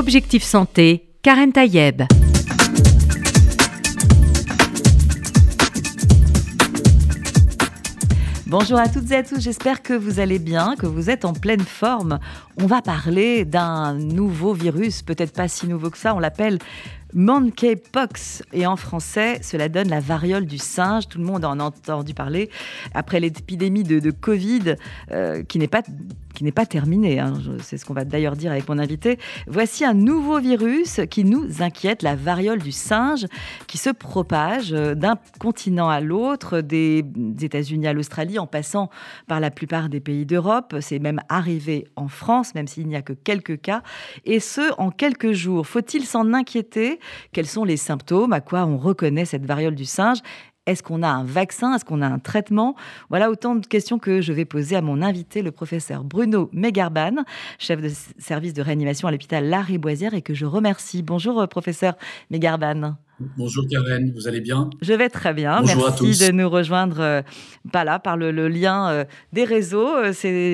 Objectif Santé, Karen Tayeb. Bonjour à toutes et à tous, j'espère que vous allez bien, que vous êtes en pleine forme. On va parler d'un nouveau virus, peut-être pas si nouveau que ça, on l'appelle monkeypox. Et en français, cela donne la variole du singe. Tout le monde en a entendu parler après l'épidémie de, Covid, euh, qui n'est pas qui n'est pas terminée. Hein. C'est ce qu'on va d'ailleurs dire avec mon invité. Voici un nouveau virus qui nous inquiète, la variole du singe, qui se propage euh, d'un continent à l'autre, des États-Unis à l'Australie, en passant par la plupart des pays d'Europe. C'est même arrivé en France, même s'il n'y a que quelques cas, et ce, en quelques jours. Faut-il s'en inquiéter? Quels sont les symptômes? À quoi on reconnaît cette variole du singe? Est-ce qu'on a un vaccin? Est-ce qu'on a un traitement? Voilà autant de questions que je vais poser à mon invité, le professeur Bruno Megarban, chef de service de réanimation à l'hôpital Lariboisière et que je remercie. Bonjour, euh, professeur Megarban. Bonjour Karen, vous allez bien? Je vais très bien. merci de nous rejoindre euh, là, par le, lien euh, des réseaux.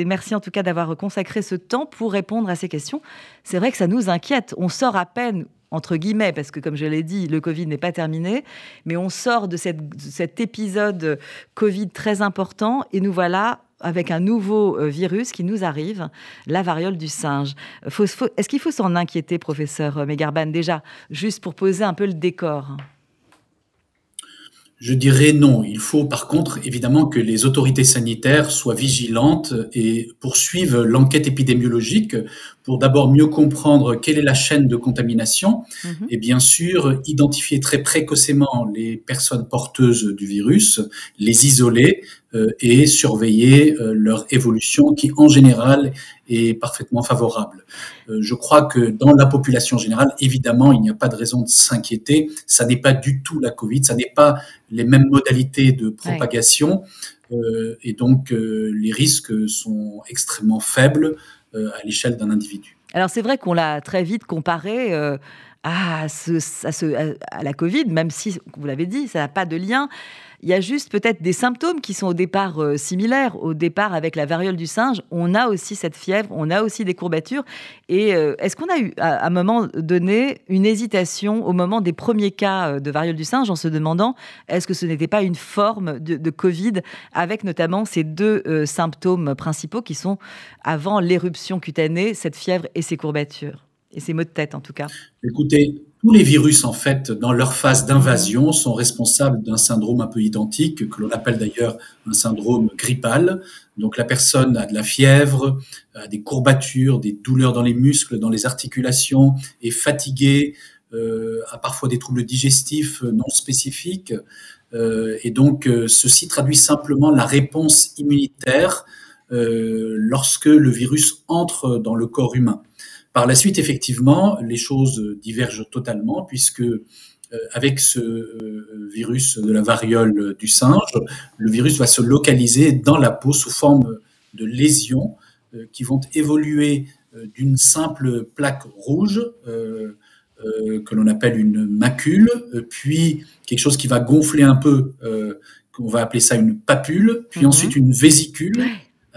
Merci en tout cas d'avoir consacré ce temps pour répondre à ces questions. C'est vrai que ça nous inquiète. On sort à peine entre guillemets, parce que comme je l'ai dit, le Covid n'est pas terminé, mais on sort de, cet épisode Covid très important et nous voilà avec un nouveau euh, virus qui nous arrive, la variole du singe. Est-ce qu'il faut s'en inquiéter, professeur Megarban, déjà, juste pour poser un peu le décor? Je dirais non. Il faut par contre évidemment que les autorités sanitaires soient vigilantes et poursuivent l'enquête épidémiologique pour d'abord mieux comprendre quelle est la chaîne de contamination mhm. et bien sûr identifier très précocement les personnes porteuses du virus, les isoler euh, et surveiller euh, leur évolution qui en général est parfaitement favorable. Euh, je crois que dans la population générale, évidemment, il n'y a pas de raison de s'inquiéter. Ça n'est pas du tout la Covid, ça n'est pas les mêmes modalités de propagation. et donc, les risques sont extrêmement faibles à l'échelle d'un individu. Alors, c'est vrai qu'on l'a très vite comparé. À, à, la Covid, même si, vous l'avez dit, ça n'a pas de lien. Il y a juste peut-être des symptômes qui sont au départ euh, similaires. Au départ, avec la variole du singe, on a aussi cette fièvre, on a aussi des courbatures. Et euh, est-ce qu'on a eu, à, un moment donné, une hésitation au moment des premiers cas euh, de variole du singe en se demandant est-ce que ce n'était pas une forme de, Covid avec notamment ces deux symptômes principaux qui sont avant l'éruption cutanée, cette fièvre et ces courbatures? Et ces maux de tête en tout cas Écoutez, tous les virus, en fait, dans leur phase d'invasion, sont responsables d'un syndrome un peu identique, que l'on appelle d'ailleurs un syndrome grippal. Donc la personne a de la fièvre, a des courbatures, des douleurs dans les muscles, dans les articulations, est fatiguée, euh, a parfois des troubles digestifs non spécifiques. Euh, et donc euh, ceci traduit simplement la réponse immunitaire lorsque le virus entre dans le corps humain. Par la suite, effectivement, les choses divergent totalement puisque euh, avec ce euh, virus de la variole du singe, le virus va se localiser dans la peau sous forme de lésions euh, qui vont évoluer d'une simple plaque rouge que l'on appelle une macule, puis quelque chose qui va gonfler un peu, on va appeler ça une papule, puis mhm. ensuite une vésicule,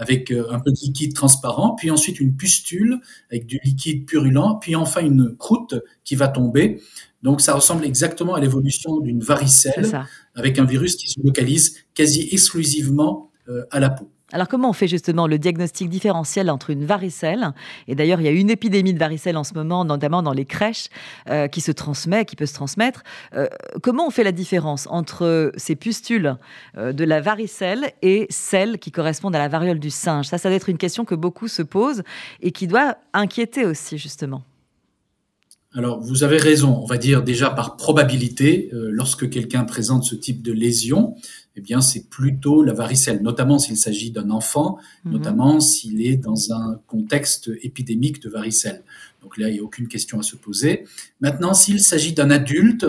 avec euh, un peu de liquide transparent, puis ensuite une pustule avec du liquide purulent, puis enfin une croûte qui va tomber. Donc ça ressemble exactement à l'évolution d'une varicelle avec un virus qui se localise quasi exclusivement euh, à la peau. Alors comment on fait justement le diagnostic différentiel entre une varicelle et d'ailleurs il y a une épidémie de varicelle en ce moment, notamment dans les crèches, euh, qui se transmet, qui peut se transmettre. Euh, comment on fait la différence entre ces pustules euh, de la varicelle et celles qui correspondent à la variole du singe? Ça, ça doit être une question que beaucoup se posent et qui doit inquiéter aussi justement. Alors, vous avez raison. On va dire déjà par probabilité, lorsque quelqu'un présente ce type de lésion, eh bien, c'est plutôt la varicelle, notamment s'il s'agit d'un enfant, mhm. notamment s'il est dans un contexte épidémique de varicelle. Donc là, il n'y a aucune question à se poser. Maintenant, s'il s'agit d'un adulte,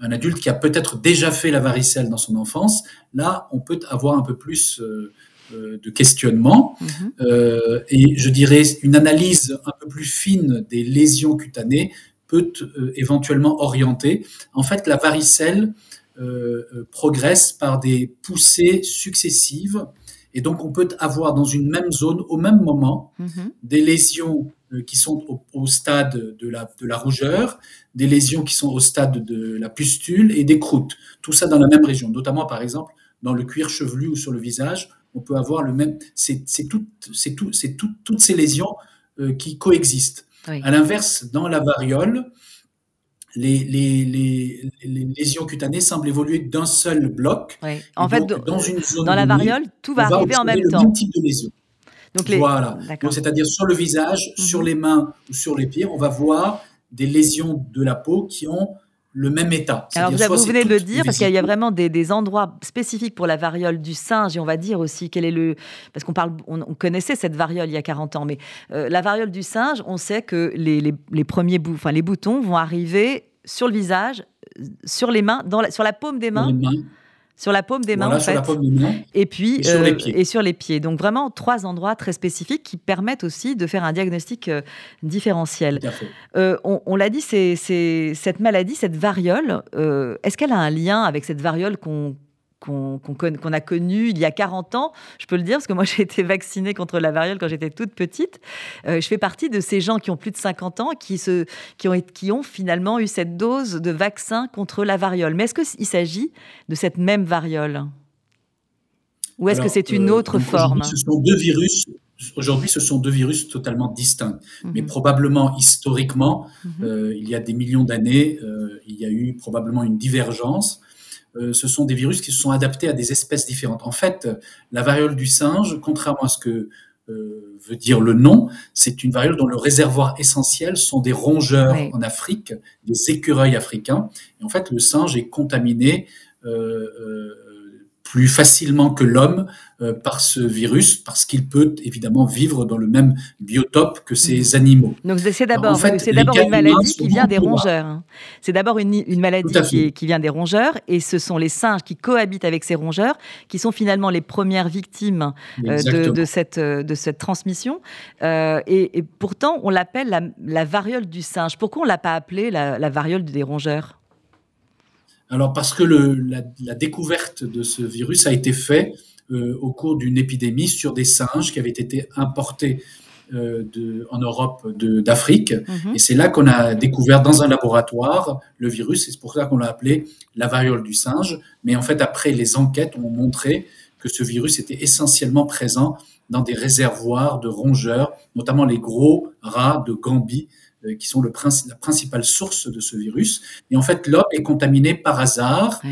un adulte qui a peut-être déjà fait la varicelle dans son enfance, là, on peut avoir un peu plus euh, euh, de questionnement. Mhm. Euh, et je dirais une analyse un peu plus fine des lésions cutanées peut éventuellement orienter. En fait, la varicelle, progresse par des poussées successives. Et donc, on peut avoir dans une même zone, au même moment, mhm. des lésions qui sont au, stade de la, de la rougeur, des lésions qui sont au stade de la pustule et des croûtes. Tout ça dans la même région, notamment par exemple dans le cuir chevelu ou sur le visage, on peut avoir le même. C'est tout, c'est tout, c'est toutes ces lésions qui coexistent. À l'inverse, dans la variole, les, les, lésions cutanées semblent évoluer d'un seul bloc. En fait, dans, une zone dans la variole, tout va arriver en même temps. Même type de lésion. Donc Voilà. c'est-à-dire sur le visage, mhm. sur les mains ou sur les pieds, on va voir des lésions de la peau qui ont le même état. Alors vous, vous venez de le dire, parce qu'il y a vraiment des, endroits spécifiques pour la variole du singe, et on va dire aussi quel est le... Parce qu'on parle, on, connaissait cette variole il y a 40 ans, mais euh, la variole du singe, on sait que les, les, premiers bouts, enfin les boutons vont arriver sur le visage, euh, sur les mains, dans sur la paume des mains sur la paume des mains, en fait. Et puis, et sur, les euh, pieds. et sur les pieds. Donc, vraiment, trois endroits très spécifiques qui permettent aussi de faire un diagnostic euh, différentiel. Euh, on, l'a dit, c'est cette maladie, cette variole, est-ce qu'elle a un lien avec cette variole qu'on qu'on a connu il y a 40 ans. Je peux le dire parce que moi j'ai été vaccinée contre la variole quand j'étais toute petite. Euh, je fais partie de ces gens qui ont plus de 50 ans qui, se, qui, ont, qui ont finalement eu cette dose de vaccin contre la variole. Mais est-ce qu'il s'agit de cette même variole? Ou est-ce que c'est une euh, autre forme? Ce sont deux virus. Aujourd'hui, ce sont deux virus totalement distincts. Mhm. Mais probablement, historiquement, mhm. euh, il y a des millions d'années, il y a eu probablement une divergence ce sont des virus qui se sont adaptés à des espèces différentes. En fait, la variole du singe, contrairement à ce que euh, veut dire le nom, c'est une variole dont le réservoir essentiel sont des rongeurs en Afrique, des écureuils africains. Et en fait, le singe est contaminé euh, plus facilement que l'homme euh, par ce virus, parce qu'il peut évidemment vivre dans le même biotope que ces mhm. animaux. Donc c'est d'abord une maladie qui vient des rongeurs. Hein. C'est d'abord une, une, maladie qui, qui, vient des rongeurs, et ce sont les singes qui cohabitent avec ces rongeurs qui sont finalement les premières victimes euh, de, de, cette, euh, de cette transmission. et, pourtant, on l'appelle la, la, variole du singe. Pourquoi on l'a pas appelée la, la variole des rongeurs? Alors parce que le, la, la, découverte de ce virus a été faite euh, au cours d'une épidémie sur des singes qui avaient été importés euh, de, en Europe d'Afrique. Mhm. Et c'est là qu'on a découvert dans un laboratoire le virus. C'est pour ça qu'on l'a appelé la variole du singe. Mais en fait, après, les enquêtes ont montré que ce virus était essentiellement présent dans des réservoirs de rongeurs, notamment les gros rats de Gambie qui sont le la principale source de ce virus. Et en fait, l'homme est contaminé par hasard.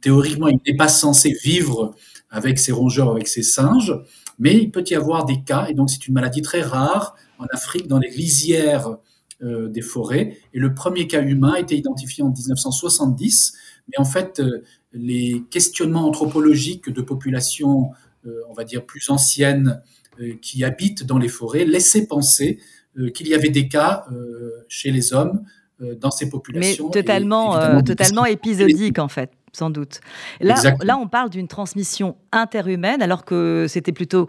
Théoriquement, il n'est pas censé vivre avec ses rongeurs, avec ses singes, mais il peut y avoir des cas, et donc c'est une maladie très rare en Afrique, dans les lisières euh, des forêts. Et le premier cas humain a été identifié en 1970, mais en fait, euh, les questionnements anthropologiques de populations, on va dire, plus anciennes, qui habitent dans les forêts, laissaient penser euh, qu'il y avait des cas euh, chez les hommes euh, dans ces populations. Mais totalement, totalement épisodique en fait, sans doute. Là, là on parle d'une transmission interhumaine alors que c'était plutôt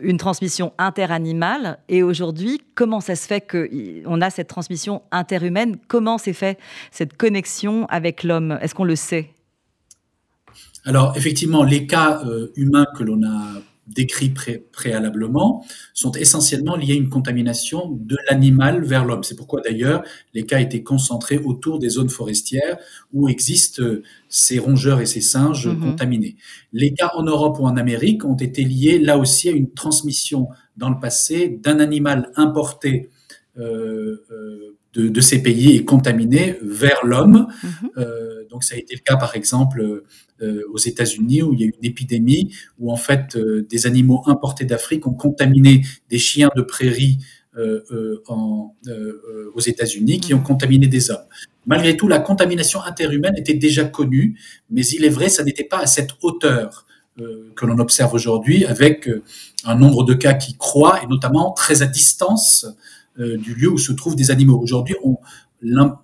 une transmission interanimale. Et aujourd'hui, comment ça se fait qu'on a cette transmission interhumaine? Comment s'est fait cette connexion avec l'homme? Est-ce qu'on le sait? Alors, effectivement, les cas humains que l'on a décrits préalablement sont essentiellement liés à une contamination de l'animal vers l'homme. C'est pourquoi d'ailleurs les cas étaient concentrés autour des zones forestières où existent euh, ces rongeurs et ces singes mm-hmm. contaminés. Les cas en Europe ou en Amérique ont été liés là aussi à une transmission dans le passé d'un animal importé euh, euh, de, ces pays et contaminé vers l'homme. Mm-hmm. Donc ça a été le cas par exemple euh, aux États-Unis où il y a eu une épidémie où en fait euh, des animaux importés d'Afrique ont contaminé des chiens de prairie euh, en, aux États-Unis qui ont contaminé des hommes. Malgré tout, la contamination interhumaine était déjà connue, mais il est vrai, ça n'était pas à cette hauteur que l'on observe aujourd'hui, avec un nombre de cas qui croît, et notamment très à distance du lieu où se trouvent des animaux. Aujourd'hui, on,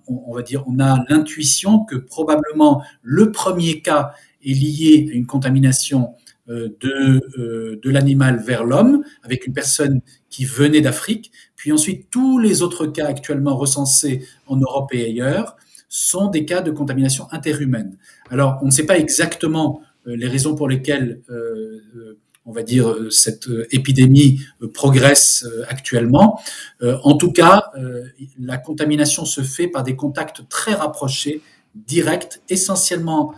on va dire, on a l'intuition que probablement le premier cas est lié à une contamination euh, de, euh, de l'animal vers l'homme, avec une personne qui venait d'Afrique. Puis ensuite, tous les autres cas actuellement recensés en Europe et ailleurs sont des cas de contamination interhumaine. Alors, on ne sait pas exactement euh, les raisons pour lesquelles on va dire, cette épidémie progresse actuellement. En tout cas, la contamination se fait par des contacts très rapprochés, directs, essentiellement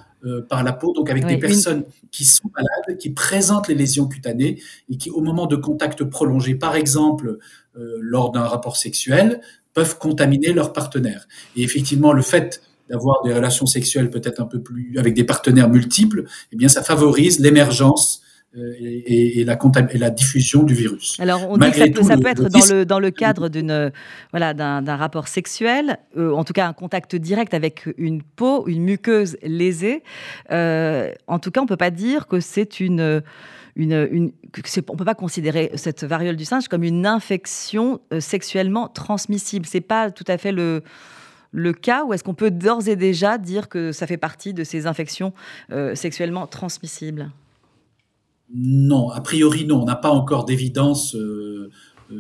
par la peau, donc avec des personnes qui sont malades, qui présentent les lésions cutanées et qui, au moment de contact prolongé, par exemple lors d'un rapport sexuel, peuvent contaminer leur partenaire. Et effectivement, le fait d'avoir des relations sexuelles peut-être un peu plus avec des partenaires multiples, eh bien, ça favorise l'émergence euh, et, et, la, et la diffusion du virus. Alors, on dit que ça, peut, ça peut être dans, le, dans le cadre d'une voilà, d'un rapport sexuel, euh, en tout cas un contact direct avec une peau, une muqueuse lésée. Euh, en tout cas, on ne peut pas dire que c'est une une, une on peut pas considérer cette variole du singe comme une infection euh, sexuellement transmissible. C'est pas tout à fait le le cas ou est-ce qu'on peut d'ores et déjà dire que ça fait partie de ces infections euh, sexuellement transmissibles? Non, a priori non. On n'a pas encore d'évidence euh,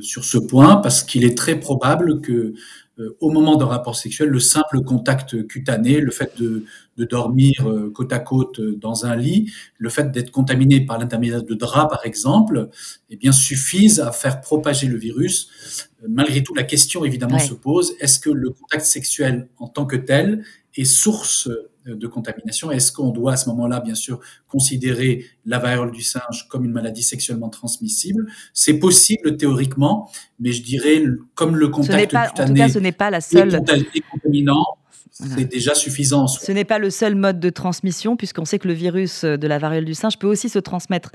sur ce point parce qu'il est très probable que euh, au moment d'un rapport sexuel, le simple contact cutané, le fait de, dormir euh, côte à côte euh, dans un lit, le fait d'être contaminé par l'intermédiaire de draps, par exemple, eh bien, suffisent à faire propager le virus. Malgré tout, la question évidemment se pose est-ce que le contact sexuel en tant que tel est source de contamination. Est-ce qu'on doit à ce moment-là, bien sûr, considérer la variole du singe comme une maladie sexuellement transmissible? C'est possible théoriquement, mais je dirais, comme le contact pas, cutané en tout cas, ce n'est pas la seule... est contaminant, c'est déjà suffisant. Ce n'est pas le seul mode de transmission, puisqu'on sait que le virus de la variole du singe peut aussi se transmettre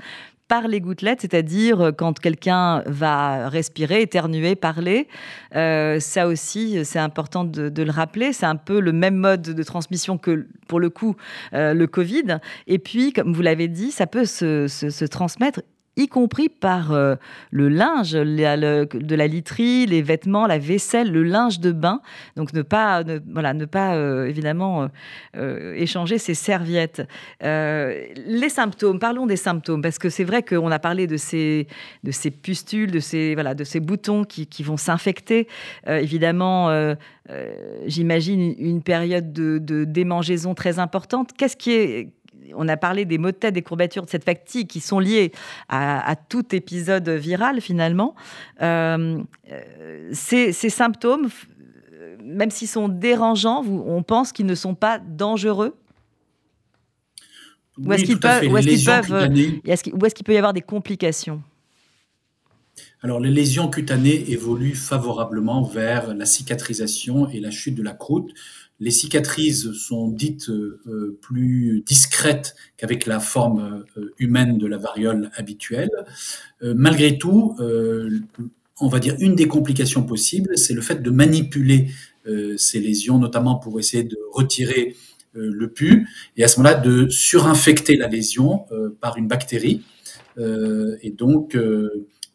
par les gouttelettes, c'est-à-dire euh, quand quelqu'un va respirer, éternuer, parler. Euh, ça aussi, c'est important de, le rappeler. C'est un peu le même mode de transmission que, pour le coup, euh, le Covid. Et puis, comme vous l'avez dit, ça peut se, se transmettre y compris par euh, le linge, de la literie, les vêtements, la vaisselle, le linge de bain. Donc ne pas, voilà, ne pas euh, évidemment euh, échanger ses serviettes. les symptômes, parlons des symptômes, parce que c'est vrai qu'on a parlé de ces, de ces pustules, de ces, voilà, de ces boutons qui, qui vont s'infecter. évidemment, j'imagine une période de, de démangeaison très importante. Qu'est-ce qui est on a parlé des maux de tête, des courbatures, de cette fatigue qui sont liées à, tout épisode viral finalement. Euh, euh, ces, symptômes, même s'ils sont dérangeants, on pense qu'ils ne sont pas dangereux Ou est-ce qu'ils peuvent, est-ce qu'il peut y avoir des complications alors, les lésions cutanées évoluent favorablement vers la cicatrisation et la chute de la croûte. Les cicatrices sont dites euh, plus discrètes qu'avec la forme euh, humaine de la variole habituelle. Euh, malgré tout, on va dire une des complications possibles, c'est le fait de manipuler ces lésions, notamment pour essayer de retirer le pus, et à ce moment-là de surinfecter la lésion par une bactérie, et donc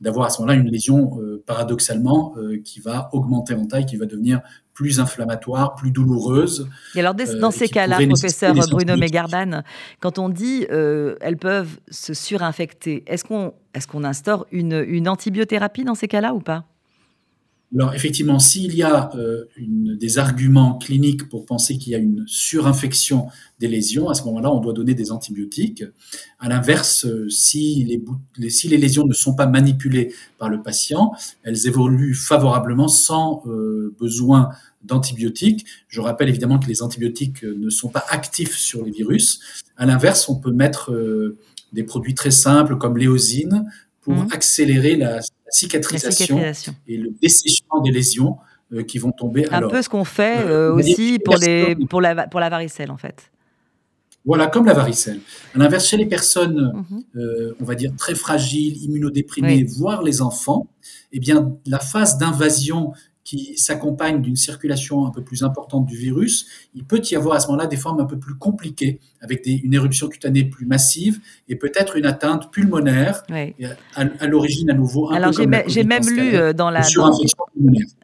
d'avoir à ce moment-là une lésion paradoxalement qui va augmenter en taille, qui va devenir plus inflammatoire, plus douloureuse. Et alors, dans euh, ces cas-là, professeur Bruno Megarban, quand on dit euh, elles peuvent se surinfecter, est-ce qu'on est qu'on instaure une, une antibiothérapie dans ces cas-là ou pas? Alors effectivement, s'il y a euh, des arguments cliniques pour penser qu'il y a une surinfection des lésions, à ce moment-là, on doit donner des antibiotiques. À l'inverse, euh, si, les, si les lésions ne sont pas manipulées par le patient, elles évoluent favorablement sans euh, besoin d'antibiotiques. Je rappelle évidemment que les antibiotiques ne sont pas actifs sur les virus. À l'inverse, on peut mettre des produits très simples comme l'éosine pour mmh. accélérer la cicatrisation, et le dessèchement des lésions euh, qui vont tomber. Un peu ce qu'on fait euh, euh, aussi pour, les, pour, la, pour la varicelle, en fait. Voilà, comme la varicelle. À l'inverse, chez les personnes, mhm. on va dire, très fragiles, immunodéprimées, voire les enfants, eh bien, la phase d'invasion qui s'accompagne d'une circulation un peu plus importante du virus, il peut y avoir à ce moment-là des formes un peu plus compliquées, avec une éruption cutanée plus massive et peut-être une atteinte pulmonaire, à, l'origine à nouveau. Un Alors j'ai même lu euh, dans la...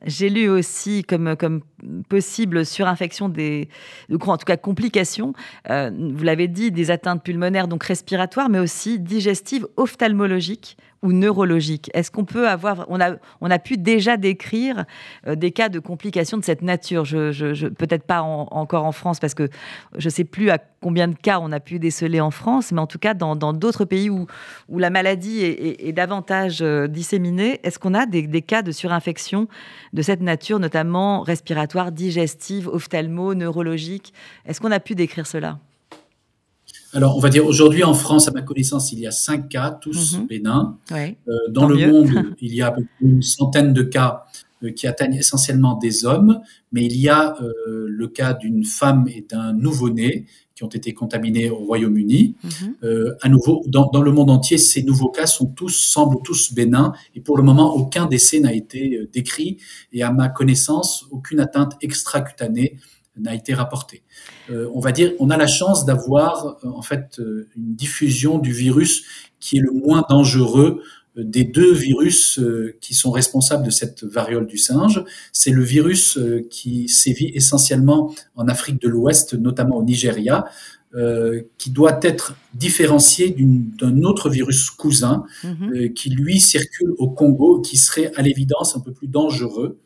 J'ai lu aussi comme, comme possible surinfection des... En tout cas complications, euh, vous l'avez dit, des atteintes pulmonaires, donc respiratoires, mais aussi digestives, ophtalmologiques ou neurologique. Est-ce qu'on peut avoir, on a, on a pu déjà décrire euh, des cas de complications de cette nature? Je, Peut-être pas encore en France, parce que je ne sais plus à combien de cas on a pu déceler en France, mais en tout cas dans d'autres pays où, où la maladie est, davantage euh, disséminée, est-ce qu'on a des, des, cas de surinfection de cette nature, notamment respiratoire, digestive, ophtalmo, neurologique? Est-ce qu'on a pu décrire cela? Alors, on va dire aujourd'hui en France, à ma connaissance, il y a cinq cas, tous mhm. bénins. Euh, dans le monde, il y a une centaine de cas euh, qui atteignent essentiellement des hommes, mais il y a euh, le cas d'une femme et d'un nouveau-né qui ont été contaminés au Royaume-Uni. Mhm. à nouveau, dans, dans, le monde entier, ces nouveaux cas sont tous, semblent tous bénins, et pour le moment, aucun décès n'a été décrit, et à ma connaissance, aucune atteinte extracutanée n'a été rapporté. Euh, on va dire, on a la chance d'avoir euh, en fait euh, une diffusion du virus qui est le moins dangereux des deux virus qui sont responsables de cette variole du singe. C'est le virus qui sévit essentiellement en Afrique de l'Ouest, notamment au Nigeria, qui doit être différencié d'un autre virus cousin mhm. qui lui circule au Congo, qui serait à l'évidence un peu plus dangereux.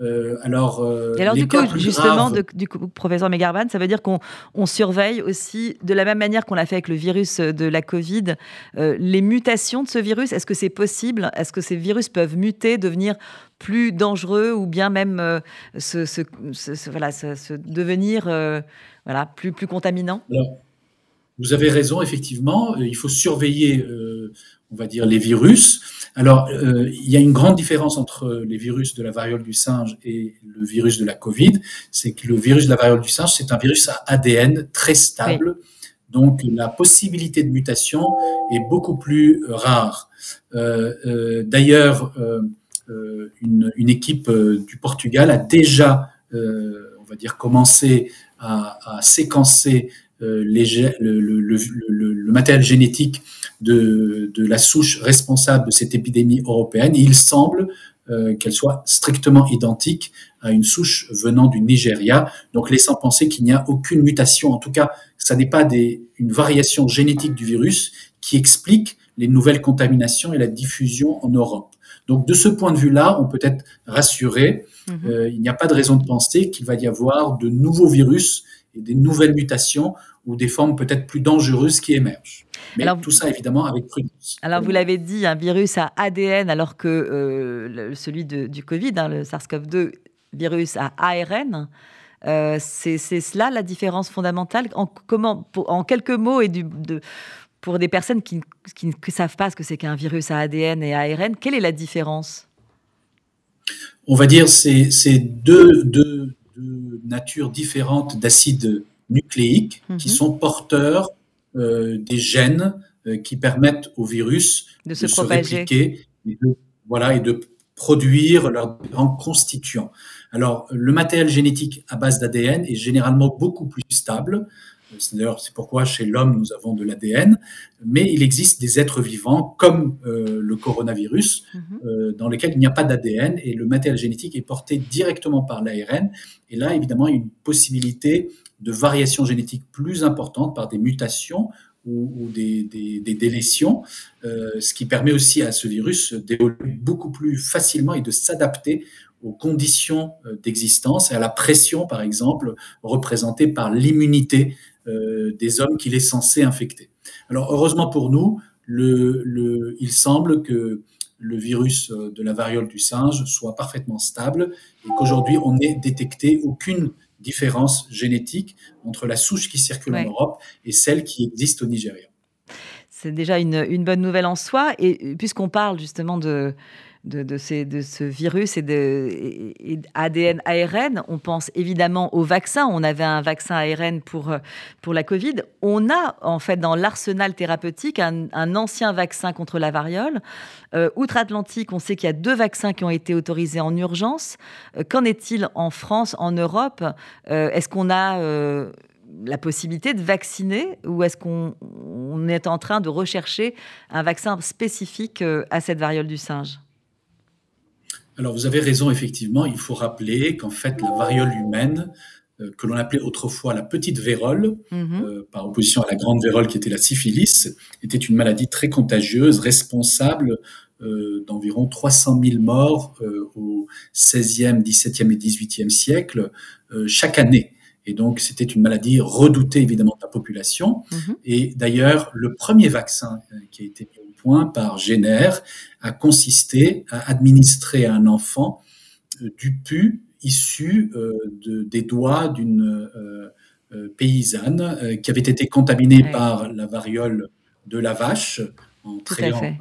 Euh, alors, euh, alors du coup, justement, du coup, professeur Megarban, ça veut dire qu'on surveille aussi, de la même manière qu'on l'a fait avec le virus de la Covid, euh, les mutations de ce virus. Est-ce que c'est possible? Est-ce que ces virus peuvent muter, devenir plus dangereux ou bien même se, voilà, devenir voilà, plus, plus contaminant? Vous avez raison, effectivement. Il faut surveiller, on va dire, les virus. Alors, euh, il y a une grande différence entre les virus de la variole du singe et le virus de la Covid. C'est que le virus de la variole du singe, c'est un virus à ADN très stable. Donc, la possibilité de mutation est beaucoup plus rare. Euh, euh, D'ailleurs, euh, euh, une, une, équipe du Portugal a déjà, on va dire, commencé à, à séquencer les, le, le, le, le, matériel génétique de, de, la souche responsable de cette épidémie européenne. il semble euh, qu'elle soit strictement identique à une souche venant du Nigeria, donc laissant penser qu'il n'y a aucune mutation. En tout cas, ça n'est pas des, une variation génétique du virus qui explique les nouvelles contaminations et la diffusion en Europe. Donc de ce point de vue-là, on peut être rassuré. Mhm. Euh, il n'y a pas de raison de penser qu'il va y avoir de nouveaux virus et des nouvelles mutations ou des formes peut-être plus dangereuses qui émergent. Mais tout ça, évidemment, avec prudence. Alors, vous l'avez dit, un virus à ADN, alors que euh, celui du Covid, hein, le SARS-CoV-2, virus à ARN. Euh, c'est cela la différence fondamentale? En, comment, en quelques mots et du, de, pour des personnes qui, qui ne savent pas ce que c'est qu'un virus à ADN et ARN, quelle est la différence? On va dire c'est c'est deux, deux, deux, natures différentes d'acides nucléiques qui mhm. sont porteurs euh, des gènes euh, qui permettent au virus de, se, répliquer et de, voilà, et de produire leurs différents constituants. Alors, le matériel génétique à base d'ADN est généralement beaucoup plus stable. D'ailleurs, c'est pourquoi chez l'homme, nous avons de l'ADN. Mais il existe des êtres vivants, comme euh, le coronavirus, mhm. euh, dans lesquels il n'y a pas d'ADN et le matériel génétique est porté directement par l'ARN. Et là, évidemment, il y a une possibilité de variation génétique plus importante par des mutations ou, des, délétions, euh, ce qui permet aussi à ce virus d'évoluer beaucoup plus facilement et de s'adapter aux conditions euh, d'existence et à la pression, par exemple, représentée par l'immunité euh, des hommes qu'il est censé infecter. Alors, heureusement pour nous, il semble que le virus de la variole du singe soit parfaitement stable et qu'aujourd'hui, on n'ait détecté aucune différence génétique entre la souche qui circule en Europe et celle qui existe au Nigeria. C'est déjà une, une, bonne nouvelle en soi. Et puisqu'on parle justement de, de, ce virus et de ADN, ARN. On pense évidemment au vaccin. On avait un vaccin ARN pour, pour la Covid. On a en fait dans l'arsenal thérapeutique un, ancien vaccin contre la variole. Euh, Outre-Atlantique, on sait qu'il y a deux vaccins qui ont été autorisés en urgence. Euh, qu'en est-il en France, en Europe? Euh, Est-ce qu'on a la possibilité de vacciner ou est-ce qu'on est en train de rechercher un vaccin spécifique à cette variole du singe? Alors vous avez raison, effectivement, il faut rappeler qu'en fait la variole humaine que l'on appelait autrefois la petite vérole, Mhm. par opposition à la grande vérole qui était la syphilis, était une maladie très contagieuse, responsable d'environ 300 000 morts au XVIe, XVIIe et XVIIIe siècle chaque année. Et donc, c'était une maladie redoutée évidemment de la population. Mhm. Et d'ailleurs, le premier vaccin qui a été mis par Jenner a consisté à administrer à un enfant euh, du pu issu euh, de, des doigts d'une euh, paysanne qui avait été contaminée Ouais. par la variole de la vache en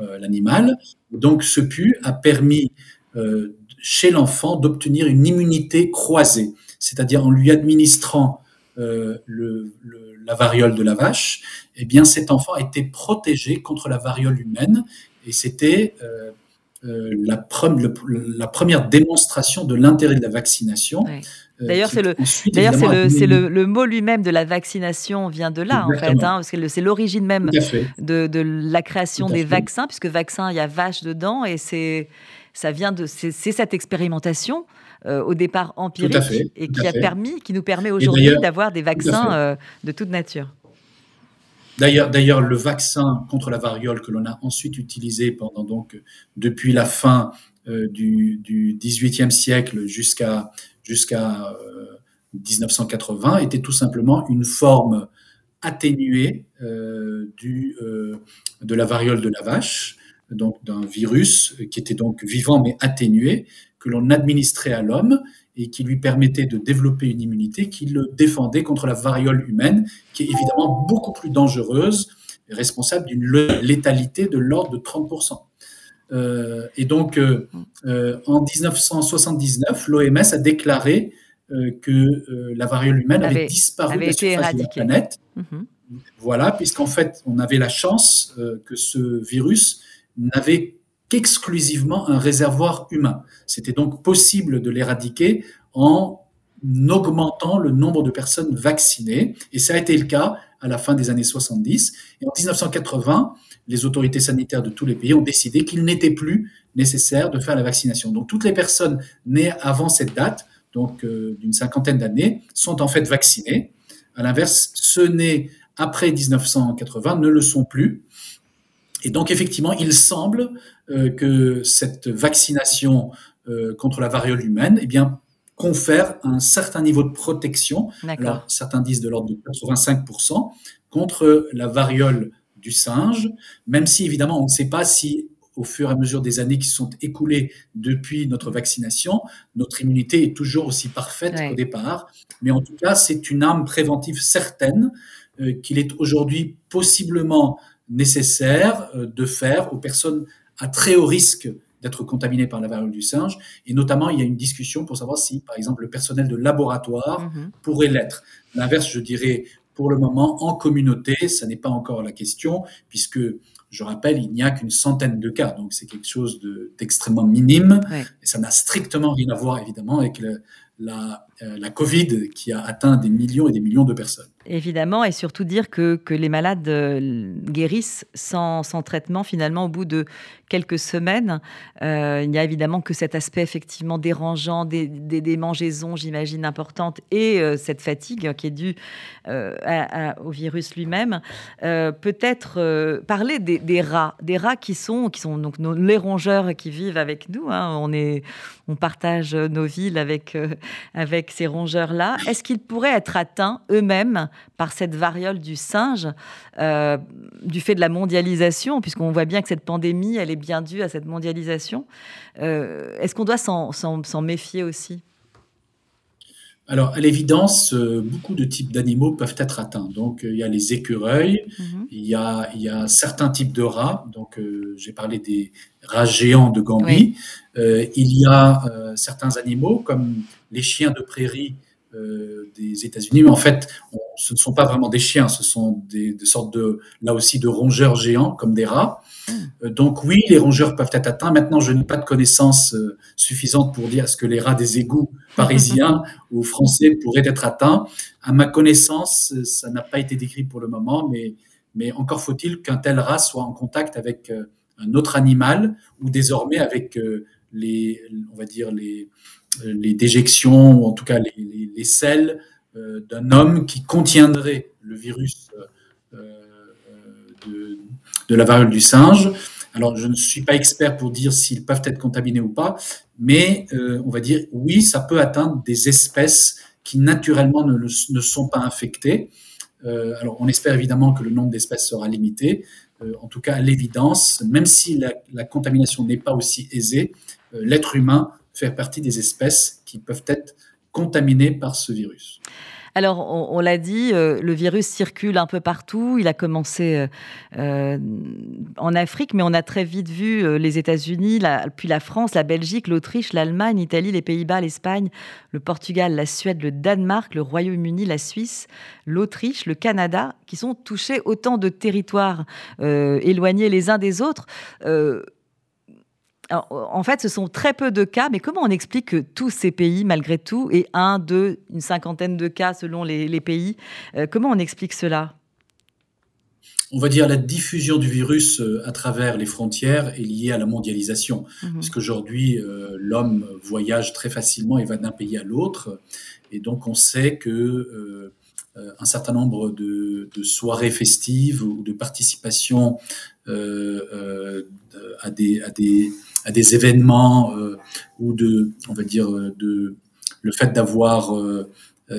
euh, l'animal. Donc, ce pu a permis euh, chez l'enfant d'obtenir une immunité croisée, c'est-à-dire en lui administrant euh, le- le- la variole de la vache, eh bien cet enfant été protégé contre la variole humaine. Et c'était euh, euh, la, pre- le- la première démonstration de l'intérêt de la vaccination. Euh, D'ailleurs, c'est le- D'ailleurs, c'est mot lui-même de la vaccination vient de là, en fait, hein, parce que c'est l'origine même de, de la création des vaccins, puisque vaccin, il y a vache dedans, et c'est ça vient de c'est cette expérimentation euh, au départ empirique fait, et qui a fait. permis, qui nous permet aujourd'hui d'avoir des vaccins euh, de toute nature. D'ailleurs, d'ailleurs, le vaccin contre la variole que l'on a ensuite utilisé pendant donc depuis la fin euh, du, du 18e siècle jusqu'à jusqu'à euh, 1980 était tout simplement une forme atténuée du, de la variole de la vache, donc d'un virus qui était donc vivant mais atténué, que l'on administrait à l'homme et qui lui permettait de développer une immunité qui le défendait contre la variole humaine, qui est évidemment beaucoup plus dangereuse et responsable d'une létalité de l'ordre de 30%. Euh, et donc, euh, euh, en 1979, l'OMS a déclaré que la variole humaine avait, Avait- disparu avait de la surface de la planète. Mhm. Voilà, puisqu'en fait, on avait la chance que ce virus n'avait qu'exclusivement un réservoir humain. C'était donc possible de l'éradiquer en augmentant le nombre de personnes vaccinées. Et ça a été le cas à la fin des années 70. Et en 1980, les autorités sanitaires de tous les pays ont décidé qu'il n'était plus nécessaire de faire la vaccination. Donc toutes les personnes nées avant cette date, donc euh, d'une cinquantaine d'années, sont en fait vaccinées. À l'inverse, ceux nés après 1980 ne le sont plus. Et donc effectivement, il semble euh, que cette vaccination euh, contre la variole humaine, eh bien, confère un certain niveau de protection. Alors certains disent de l'ordre de 85% contre la variole du singe, même si évidemment on ne sait pas si au fur et à mesure des années qui sont écoulées depuis notre vaccination, notre immunité est toujours aussi parfaite Ouais. qu'au départ. Mais en tout cas, c'est une arme préventive certaine euh, qu'il est aujourd'hui possiblement nécessaire euh, de faire aux personnes à très haut risque d'être contaminées par la variole du singe. Et notamment, il y a une discussion pour savoir si, par exemple, le personnel de laboratoire Mhm. pourrait l'être. L'inverse, je dirais, pour le moment, en communauté, ça n'est pas encore la question, puisque, je rappelle, il n'y a qu'une centaine de cas. Donc, c'est quelque chose de- d'extrêmement minime. Ouais. Et ça n'a strictement rien à voir, évidemment, avec le- la, euh, la Covid qui a atteint des millions et des millions de personnes. Évidemment, et surtout dire que, que les malades euh, guérissent sans, sans traitement finalement au bout de quelques semaines. Euh, il n'y a évidemment que cet aspect effectivement dérangeant, des, des démangeaisons, j'imagine, importantes, et euh, cette fatigue qui est due au virus lui-même. Peut-être parler des, des rats, des rats qui sont, qui sont donc les rongeurs qui vivent avec nous. hein. On, est, on partage nos villes avec, avec ces rongeurs-là. Est-ce qu'ils pourraient être atteints eux-mêmes par cette variole du singe euh, du fait de la mondialisation, puisqu'on voit bien que cette pandémie, elle est bien due à cette mondialisation. Euh, Est-ce qu'on doit s'en méfier aussi? Alors, à l'évidence, euh, beaucoup de types d'animaux peuvent être atteints. Donc, il y a les écureuils, Mhm. il y a, il y a certains types de rats. Donc, euh, j'ai parlé des rats géants de Gambie. Oui. Euh, il y a euh, certains animaux, comme les chiens de prairie euh, des États-Unis. Mais en fait, on- ce ne sont pas vraiment des chiens, ce sont des, des sortes de, là aussi, de rongeurs géants, comme des rats. Euh, donc, oui, les rongeurs peuvent être atteints. Maintenant, je n'ai pas de connaissances euh, suffisantes pour dire est-ce que les rats des égouts parisiens ou français pourraient être atteints. À ma connaissance, euh, ça n'a pas été décrit pour le moment, mais, mais encore faut-il qu'un tel rat soit en contact avec un autre animal ou désormais avec les, on va dire les, les déjections ou en tout cas les, les, les selles d'un homme qui contiendrait le virus de, de, la variole du singe. Alors, je ne suis pas expert pour dire s'ils peuvent être contaminés ou pas, mais on va dire oui, ça peut atteindre des espèces qui naturellement ne, ne sont pas infectées. Euh, alors, on espère évidemment que le nombre d'espèces sera limité. Euh, en tout cas, à l'évidence, même si la, contamination n'est pas aussi aisée, euh, l'être humain fait partie des espèces qui peuvent être contaminées par ce virus. Alors, on, l'a dit, euh, le virus circule un peu partout. Il a commencé euh, euh, en Afrique, mais on a très vite vu les États-Unis, puis la France, la Belgique, l'Autriche, l'Allemagne, l'Italie, les Pays-Bas, l'Espagne, le Portugal, la Suède, le Danemark, le Royaume-Uni, la Suisse, l'Autriche, le Canada, qui sont touchés autant de territoires éloignés les uns des autres en fait, ce sont très peu de cas, mais comment on explique que tous ces pays, malgré tout, et un, deux, une cinquantaine de cas selon les, pays, euh, comment on explique cela? On va dire la diffusion du virus euh, à travers les frontières est liée à la mondialisation. Mhm. Parce qu'aujourd'hui, euh, l'homme voyage très facilement et va d'un pays à l'autre. Et donc, on sait que un certain nombre de, soirées festives ou de participation à des, à des à des événements euh, ou de, on va dire, euh, de le fait d'avoir euh,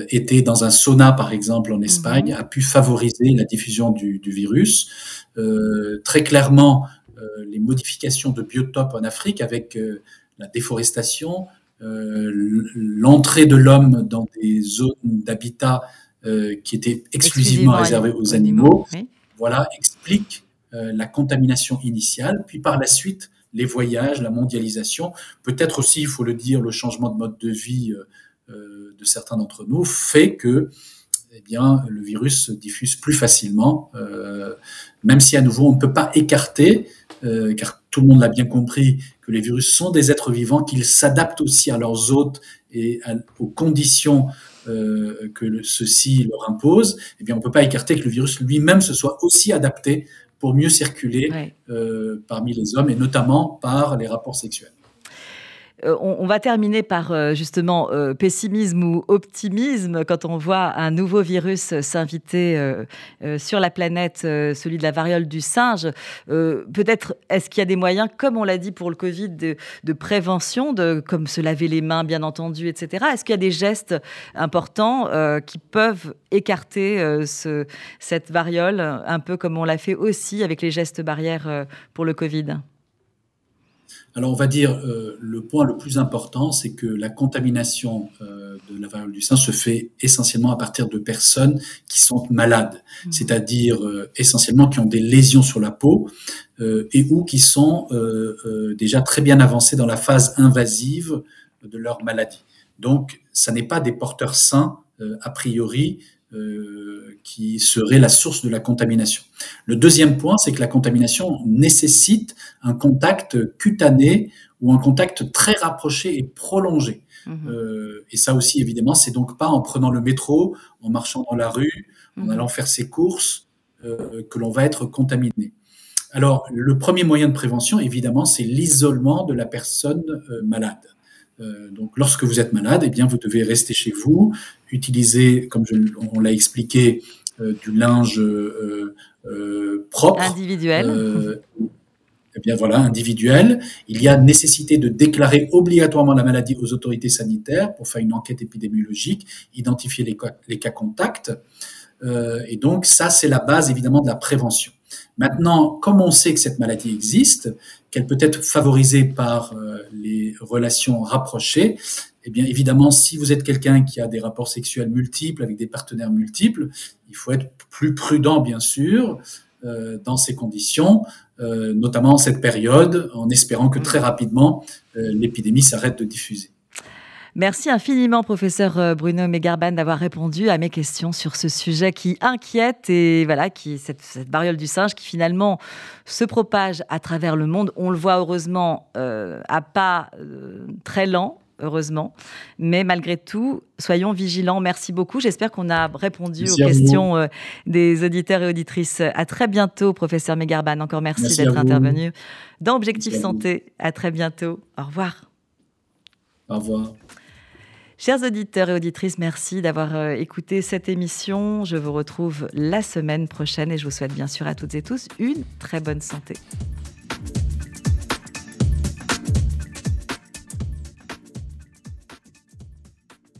été dans un sauna, par exemple, en Espagne, mhm. a pu favoriser la diffusion du, du virus. très clairement, les modifications de biotopes en Afrique avec la déforestation, l'entrée de l'homme dans des zones d'habitat qui étaient exclusivement, réservées aux animaux, voilà, explique la contamination initiale. Puis par la suite, les voyages, la mondialisation, peut-être aussi, il faut le dire, le changement de mode de vie euh, euh, de certains d'entre nous fait que eh bien, le virus se diffuse plus facilement, euh, même si à nouveau on ne peut pas écarter, car tout le monde l'a bien compris, que les virus sont des êtres vivants, qu'ils s'adaptent aussi à leurs hôtes et aux conditions que ceux-ci leur imposent, eh bien, on ne peut pas écarter que le virus lui-même se soit aussi adapté pour mieux circuler euh, parmi les hommes et notamment par les rapports sexuels. Euh, on, va terminer par euh, justement pessimisme ou optimisme quand on voit un nouveau virus s'inviter sur la planète, celui de la variole du singe. Peut-être est-ce qu'il y a des moyens, comme on l'a dit pour le Covid, de, prévention, de, comme se laver les mains bien entendu, etc. Est-ce qu'il y a des gestes importants qui peuvent écarter cette variole, un peu comme on l'a fait aussi avec les gestes barrières pour le Covid? Alors, on va dire, euh, le point le plus important, c'est que la contamination euh, de la variole du sein se fait essentiellement à partir de personnes qui sont malades, mmh. c'est-à-dire euh, essentiellement qui ont des lésions sur la peau et ou qui sont déjà très bien avancées dans la phase invasive de leur maladie. Donc, ça n'est pas des porteurs sains a priori qui serait la source de la contamination. Le deuxième point, c'est que la contamination nécessite un contact cutané ou un contact très rapproché et prolongé. Mhm. Euh, et ça aussi, évidemment, c'est donc pas en prenant le métro, en marchant dans la rue, en mhm. allant faire ses courses, euh, que l'on va être contaminé. Alors, le premier moyen de prévention, évidemment, c'est l'isolement de la personne malade. Euh, donc, lorsque vous êtes malade, eh bien, vous devez rester chez vous, utiliser, comme on l'a expliqué, euh, du linge euh, propre. Individuel. eh bien voilà, individuel. Il y a nécessité de déclarer obligatoirement la maladie aux autorités sanitaires pour faire une enquête épidémiologique, identifier les cas, les cas contacts. et donc ça, c'est la base évidemment de la prévention. Maintenant, comme on sait que cette maladie existe, qu'elle peut être favorisée par euh, les relations rapprochées, eh bien évidemment, si vous êtes quelqu'un qui a des rapports sexuels multiples avec des partenaires multiples, il faut être plus prudent, bien sûr, euh, dans ces conditions, euh, notamment en cette période, en espérant que très rapidement, l'épidémie s'arrête de diffuser. Merci infiniment, professeur euh, Bruno Megarban, d'avoir répondu à mes questions sur ce sujet qui inquiète et voilà, qui cette, cette variole du singe qui finalement se propage à travers le monde. On le voit heureusement euh, à pas euh, très lent, heureusement. Mais malgré tout, soyons vigilants. Merci beaucoup. J'espère qu'on a répondu aux questions des auditeurs et auditrices. À très bientôt, professeur Megarban. Encore merci, d'être intervenu dans Objectif Santé. À très bientôt. Au revoir. Au revoir. Chers auditeurs et auditrices, merci d'avoir euh, écouté cette émission. Je vous retrouve la semaine prochaine et je vous souhaite bien sûr à toutes et tous une très bonne santé.